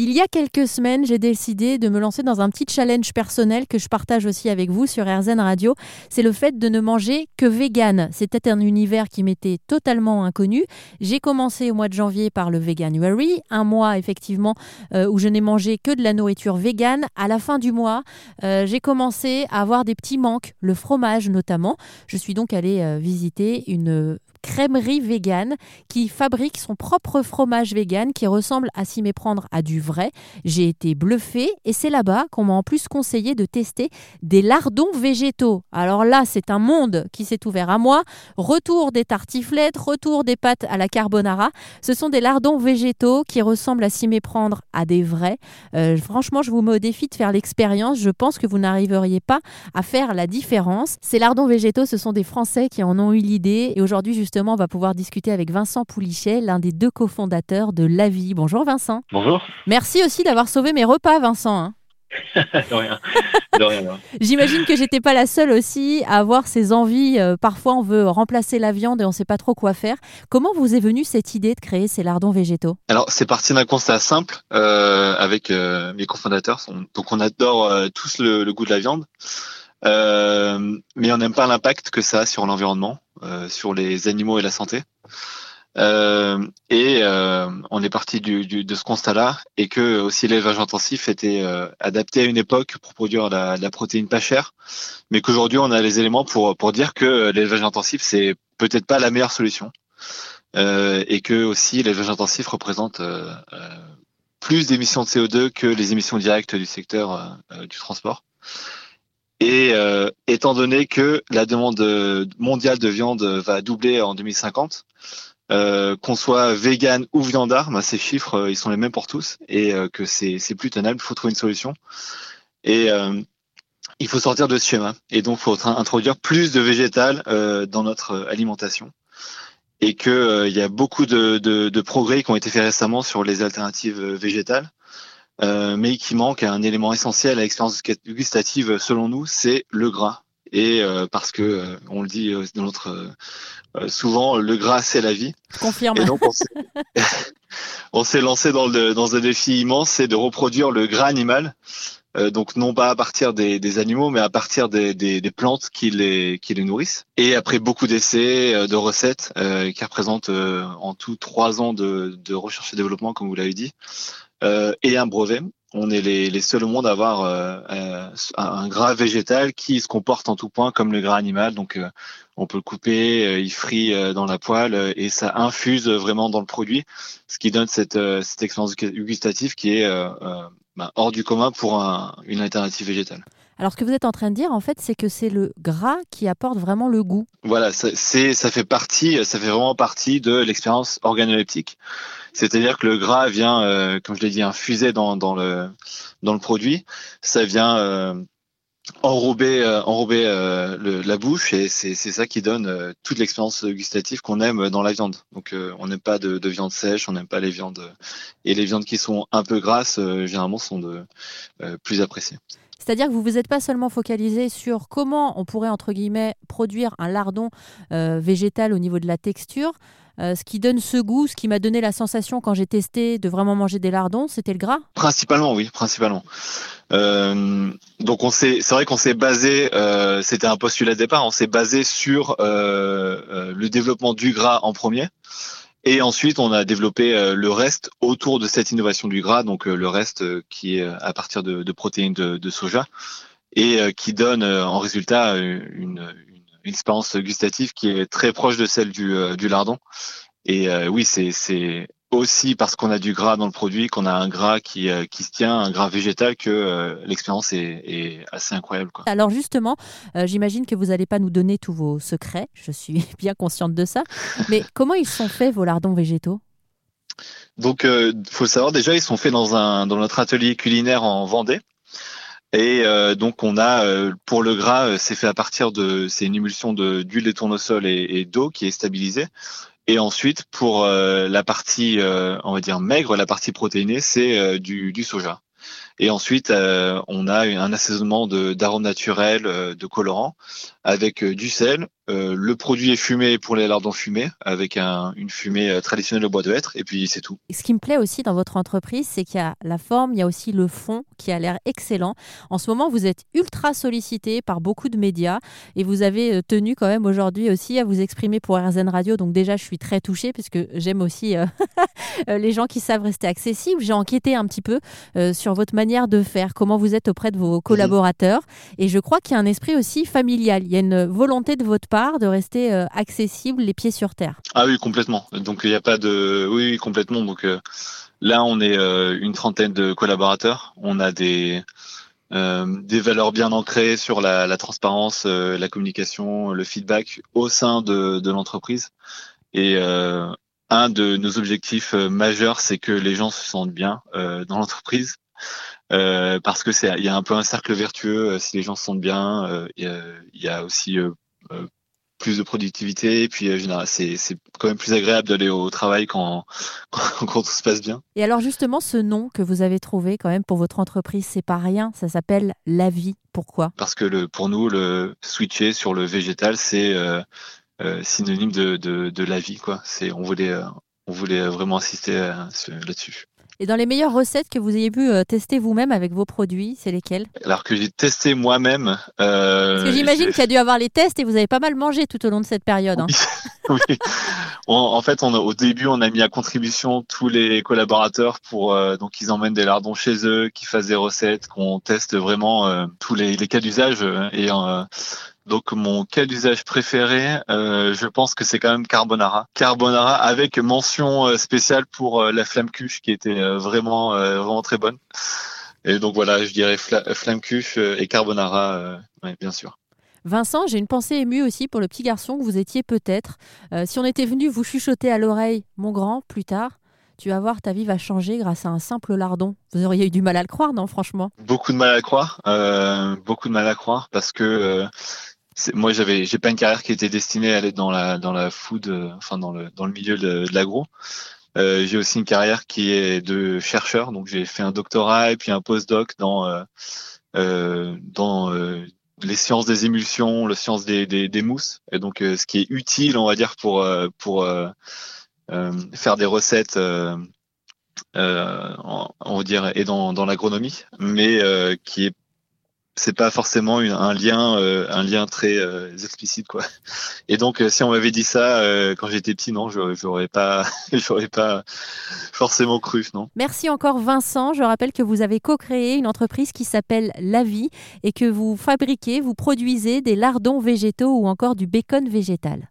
Il y a quelques semaines, j'ai décidé de me lancer dans un petit challenge personnel que je partage aussi avec vous sur RZN Radio. C'est le fait de ne manger que vegan. C'était un univers qui m'était totalement inconnu. J'ai commencé au mois de janvier par le Veganuary, un mois effectivement euh, où je n'ai mangé que de la nourriture vegan. À la fin du mois, euh, j'ai commencé à avoir des petits manques, le fromage notamment. Je suis donc allée euh, visiter une crèmerie végane qui fabrique son propre fromage vegan qui ressemble à s'y méprendre à du vrai. J'ai été bluffée et c'est là-bas qu'on m'a en plus conseillé de tester des lardons végétaux. Alors là, c'est un monde qui s'est ouvert à moi. Retour des tartiflettes, retour des pâtes à la carbonara. Ce sont des lardons végétaux qui ressemblent à s'y méprendre à des vrais. Euh, franchement, je vous mets au défi de faire l'expérience. Je pense que vous n'arriveriez pas à faire la différence. Ces lardons végétaux, ce sont des Français qui en ont eu l'idée et aujourd'hui, justement, on va pouvoir discuter avec Vincent Poulichet, l'un des deux cofondateurs de La Vie. Bonjour Vincent. Bonjour. Merci aussi d'avoir sauvé mes repas, Vincent. Hein. de rien. De rien. J'imagine que j'étais pas la seule aussi à avoir ces envies. Euh, parfois, on veut remplacer la viande et on ne sait pas trop quoi faire. Comment vous est venue cette idée de créer ces lardons végétaux? Alors, c'est parti d'un constat simple euh, avec euh, mes cofondateurs. Donc, on adore tous le, goût de la viande. Euh, mais on n'aime pas l'impact que ça a sur l'environnement, sur les animaux et la santé. Euh, et euh, on est parti de ce constat-là et que aussi l'élevage intensif était euh, adapté à une époque pour produire la, la protéine pas chère, mais qu'aujourd'hui on a les éléments pour pour dire que l'élevage intensif c'est peut-être pas la meilleure solution et que aussi l'élevage intensif représente plus d'émissions de CO2 que les émissions directes du secteur du transport. Et euh, étant donné que la demande mondiale de viande va doubler en 2050, euh, qu'on soit vegan ou viandard, ben, ces chiffres euh, ils sont les mêmes pour tous et euh, que c'est plus tenable. Il faut trouver une solution et il faut sortir de ce schéma. Et donc il faut introduire plus de végétal dans notre alimentation et que il y a beaucoup de, de, de progrès qui ont été faits récemment sur les alternatives végétales. Euh, mais qui manque un élément essentiel à l'expérience gustative selon nous, c'est le gras. Et euh, parce que euh, on le dit dans notre souvent, le gras c'est la vie. confirme. Et donc on s'est lancé dans, le, dans un défi immense, c'est de reproduire le gras animal. donc non pas à partir des, des animaux, mais à partir des, des, des, plantes qui les, qui les nourrissent. Et après beaucoup d'essais, de recettes, qui représentent en tout trois ans de, de recherche et développement, comme vous l'avez dit, euh, et un brevet. On est les, seuls au monde à avoir euh, euh, un gras végétal qui se comporte en tout point comme le gras animal. Donc on peut le couper, il frit dans la poêle et ça infuse vraiment dans le produit, ce qui donne cette, cette expérience gustative qui est bah, hors du commun pour un, une alternative végétale. Alors, ce que vous êtes en train de dire, en fait, c'est que c'est le gras qui apporte vraiment le goût. Voilà, ça fait partie, ça fait vraiment partie de l'expérience organoleptique. C'est-à-dire que le gras vient, euh, comme je l'ai dit, infuser dans, le, produit. Ça vient euh, enrober, euh, enrober la bouche et c'est, ça qui donne toute l'expérience gustative qu'on aime dans la viande. Donc, on n'aime pas de, de, viande sèche, on n'aime pas les viandes. Et les viandes qui sont un peu grasses, généralement, sont plus appréciées. C'est-à-dire que vous vous êtes pas seulement focalisé sur comment on pourrait, entre guillemets, produire un lardon euh, végétal au niveau de la texture. Euh, ce qui donne ce goût, ce qui m'a donné la sensation quand j'ai testé de vraiment manger des lardons, c'était le gras Principalement, oui, principalement. Euh, donc on s'est, c'est vrai qu'on s'est basé, c'était un postulat de départ, on s'est basé sur le développement du gras en premier. Et ensuite, on a développé euh, le reste autour de cette innovation du gras, donc euh, le reste euh, qui est à partir de, de protéines de, de, soja et qui donne en résultat une, une, une, expérience gustative qui est très proche de celle du, du lardon. Et oui, c'est aussi parce qu'on a du gras dans le produit, qu'on a un gras qui, euh, qui se tient, un gras végétal, que euh, l'expérience est, est, assez incroyable. Quoi. Alors justement, euh, j'imagine que vous n'allez pas nous donner tous vos secrets, je suis bien consciente de ça, mais comment ils sont faits vos lardons végétaux? Donc, il faut le savoir, déjà, ils sont faits dans, un, dans notre atelier culinaire en Vendée. Et donc on a pour le gras, c'est fait à partir de c'est une émulsion de d'huile de tournesol et, et d'eau qui est stabilisée. Et ensuite, pour euh, la partie, euh, on va dire maigre, la partie protéinée, c'est euh, du, du, soja. Et ensuite, on a un assaisonnement d'arômes naturels, de colorants, avec du sel, euh, le produit est fumé pour les lardons fumés, avec une fumée euh, traditionnelle au bois de hêtre, et puis c'est tout. Ce qui me plaît aussi dans votre entreprise, c'est qu'il y a la forme, il y a aussi le fond qui a l'air excellent. En ce moment, vous êtes ultra sollicité par beaucoup de médias, et vous avez euh, tenu quand même aujourd'hui aussi à vous exprimer pour RZN Radio. Donc déjà, je suis très touchée, puisque j'aime aussi les gens qui savent rester accessibles. J'ai enquêté un petit peu sur votre manière de faire, comment vous êtes auprès de vos collaborateurs, et je crois qu'il y a un esprit aussi familial. Il y a une volonté de votre part de rester euh, accessible, les pieds sur terre. Ah oui, complètement. Donc il n'y a pas de, oui, complètement. Donc euh, là, on est euh, une trentaine de collaborateurs. On a des des valeurs bien ancrées sur la, transparence, la communication, le feedback au sein de, de l'entreprise. Et un de nos objectifs majeurs, c'est que les gens se sentent bien dans l'entreprise. parce que c'est il y a un peu un cercle vertueux si les gens se sentent bien il y, a aussi plus de productivité et puis euh, c'est quand même plus agréable d'aller au travail quand, quand, tout se passe bien. Et alors justement ce nom que vous avez trouvé quand même pour votre entreprise c'est pas rien ça s'appelle la vie pourquoi? Parce que le, pour nous le switcher sur le végétal c'est euh, euh, synonyme de, de, de, la vie quoi on voulait on voulait vraiment insister là-dessus. Et dans les meilleures recettes que vous ayez pu euh, tester vous-même avec vos produits, c'est lesquelles? Alors que j'ai testé moi-même. Euh, Parce que j'imagine qu'il y a dû avoir les tests et vous avez pas mal mangé tout au long de cette période. Hein. Oui. en fait, on au début, on a mis à contribution tous les collaborateurs pour euh, donc ils emmènent des lardons chez eux, qu'ils fassent des recettes, qu'on teste vraiment tous les, les cas d'usage et donc mon cas d'usage préféré, euh, je pense que c'est quand même carbonara. Carbonara avec mention euh, spéciale pour euh, la flamme cuche qui était vraiment vraiment très bonne. Et donc voilà, je dirais flamme cuche et carbonara, bien sûr. Vincent, j'ai une pensée émue aussi pour le petit garçon que vous étiez peut-être. si on était venu vous chuchoter à l'oreille, mon grand, plus tard, tu vas voir, ta vie va changer grâce à un simple lardon. Vous auriez eu du mal à le croire, non, franchement? Beaucoup de mal à le croire, beaucoup de mal à croire parce que moi j'avais j'ai pas une carrière qui était destinée à aller dans la dans la food euh, enfin dans le dans le milieu de, l'agro. Euh, j'ai aussi une carrière qui est de chercheur. Donc j'ai fait un doctorat et puis un postdoc dans euh, dans les sciences des émulsions les sciences des, des, des mousses. Et donc ce qui est utile on va dire pour pour faire des recettes on va dire et dans dans l'agronomie mais qui est c'est pas forcément un lien euh, un lien très euh, explicite quoi. Et donc euh, si on m'avait dit ça quand j'étais petit non j'aurais pas j'aurais pas forcément cru non. Merci encore Vincent. Je rappelle que vous avez co-créé une entreprise qui s'appelle La Vie et que vous fabriquez vous produisez des lardons végétaux ou encore du bacon végétal